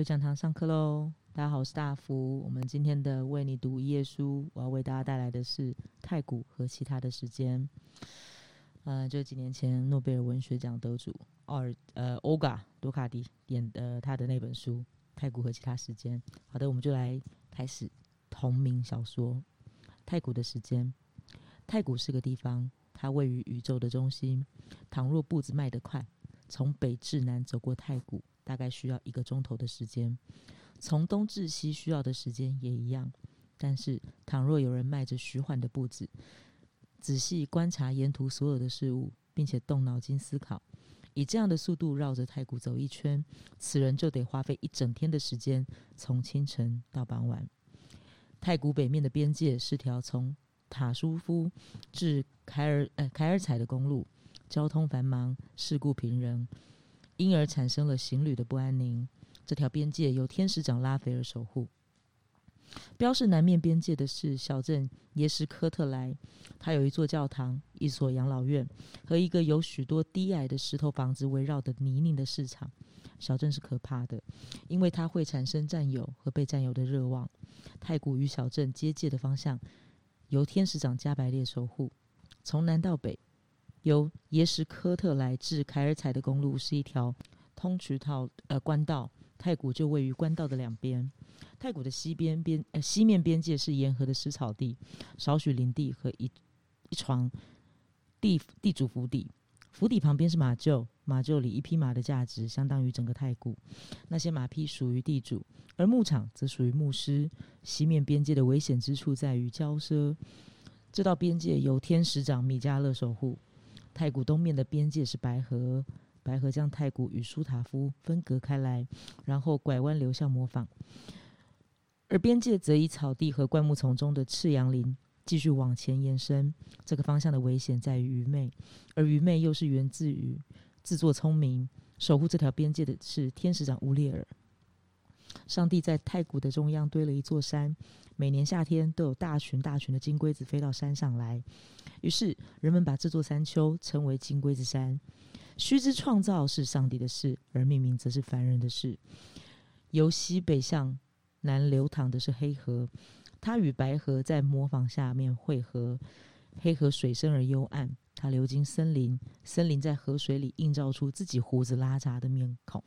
又讲堂上课喽！大家好，我是大福。我们今天的为你读一页书，我要为大家带来的是太古和其他的时间。呃，就几年前诺贝尔文学奖得主奥尔呃欧嘎多卡迪演的他的那本书《太古和其他时间》。好的，我们就来开始同名小说《太古的时间》。太古是个地方，它位于宇宙的中心。倘若步子迈得快，从北至南走过太古。大概需要一个钟头的时间，从东至西需要的时间也一样。但是，倘若有人迈着徐缓的步子，仔细观察沿途所有的事物，并且动脑筋思考，以这样的速度绕着太古走一圈，此人就得花费一整天的时间，从清晨到傍晚。太古北面的边界是条从塔舒夫至凯尔呃凯尔采的公路，交通繁忙，事故频仍。因而产生了行旅的不安宁。这条边界由天使长拉斐尔守护。标示南面边界的是小镇耶什科特莱，它有一座教堂、一所养老院和一个由许多低矮的石头房子围绕的泥泞的市场。小镇是可怕的，因为它会产生占有和被占有的热望。太古与小镇接界的方向由天使长加百列守护。从南到北。由耶什科特来至凯尔采的公路是一条通渠道呃官道，太古就位于官道的两边。太古的西边边呃西面边界是沿河的湿草地，少许林地和一一床地地主府邸。府邸旁边是马厩，马厩里一匹马的价值相当于整个太古。那些马匹属于地主，而牧场则属于牧师。西面边界的危险之处在于骄奢，这道边界由天使长米迦勒守护。太古东面的边界是白河，白河将太古与舒塔夫分隔开来，然后拐弯流向模仿。而边界则以草地和灌木丛中的赤杨林继续往前延伸。这个方向的危险在于愚昧，而愚昧又是源自于自作聪明。守护这条边界的是天使长乌列尔。上帝在太古的中央堆了一座山，每年夏天都有大群大群的金龟子飞到山上来。于是人们把这座山丘称为金龟子山。须知创造是上帝的事，而命名则是凡人的事。由西北向南流淌的是黑河，它与白河在模仿下面汇合。黑河水深而幽暗，它流经森林，森林在河水里映照出自己胡子拉碴的面孔。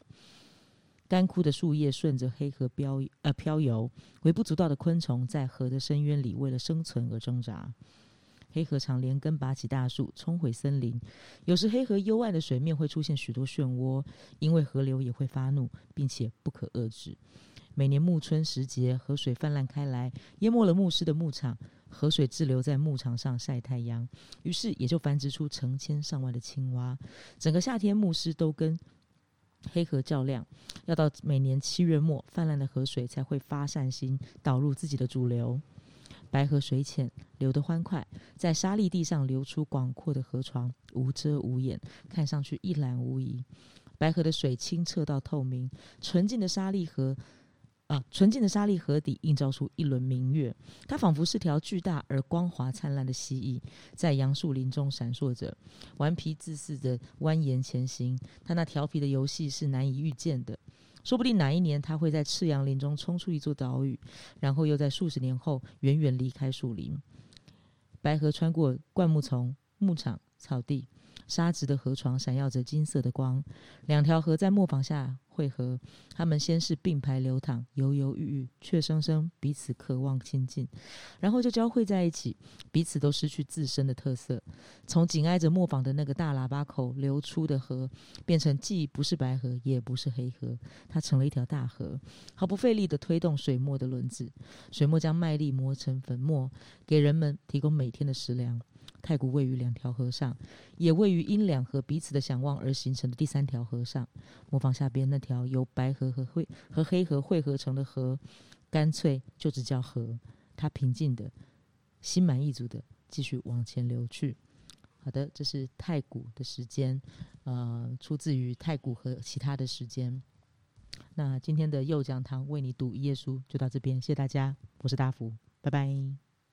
干枯的树叶顺着黑河漂呃漂游，微不足道的昆虫在河的深渊里为了生存而挣扎。黑河常连根拔起大树，冲毁森林。有时黑河幽暗的水面会出现许多漩涡，因为河流也会发怒，并且不可遏制。每年暮春时节，河水泛滥开来，淹没了牧师的牧场。河水滞留在牧场上晒太阳，于是也就繁殖出成千上万的青蛙。整个夏天，牧师都跟。黑河较量，要到每年七月末，泛滥的河水才会发善心导入自己的主流。白河水浅，流得欢快，在沙砾地上流出广阔的河床，无遮无掩，看上去一览无遗。白河的水清澈到透明，纯净的沙砾河。啊，纯净的沙砾河底映照出一轮明月，它仿佛是条巨大而光滑灿烂的蜥蜴，在杨树林中闪烁着，顽皮自似的蜿蜒前行。它那调皮的游戏是难以预见的，说不定哪一年它会在赤杨林中冲出一座岛屿，然后又在数十年后远远离开树林。白河穿过灌木丛、牧场、草地。沙质的河床闪耀着金色的光，两条河在磨坊下汇合。它们先是并排流淌，犹犹豫豫，却生生彼此渴望亲近，然后就交汇在一起，彼此都失去自身的特色。从紧挨着磨坊的那个大喇叭口流出的河，变成既不是白河，也不是黑河，它成了一条大河，毫不费力地推动水磨的轮子。水磨将麦粒磨成粉末，给人们提供每天的食粮。太古位于两条河上，也位于因两河彼此的相望而形成的第三条河上。模仿下边那条由白河和灰和黑河汇合成的河，干脆就只叫河。它平静的、心满意足的继续往前流去。好的，这是太古的时间，呃，出自于太古和其他的时间。那今天的右讲堂为你读一页书，就到这边，谢谢大家，我是大福，拜拜。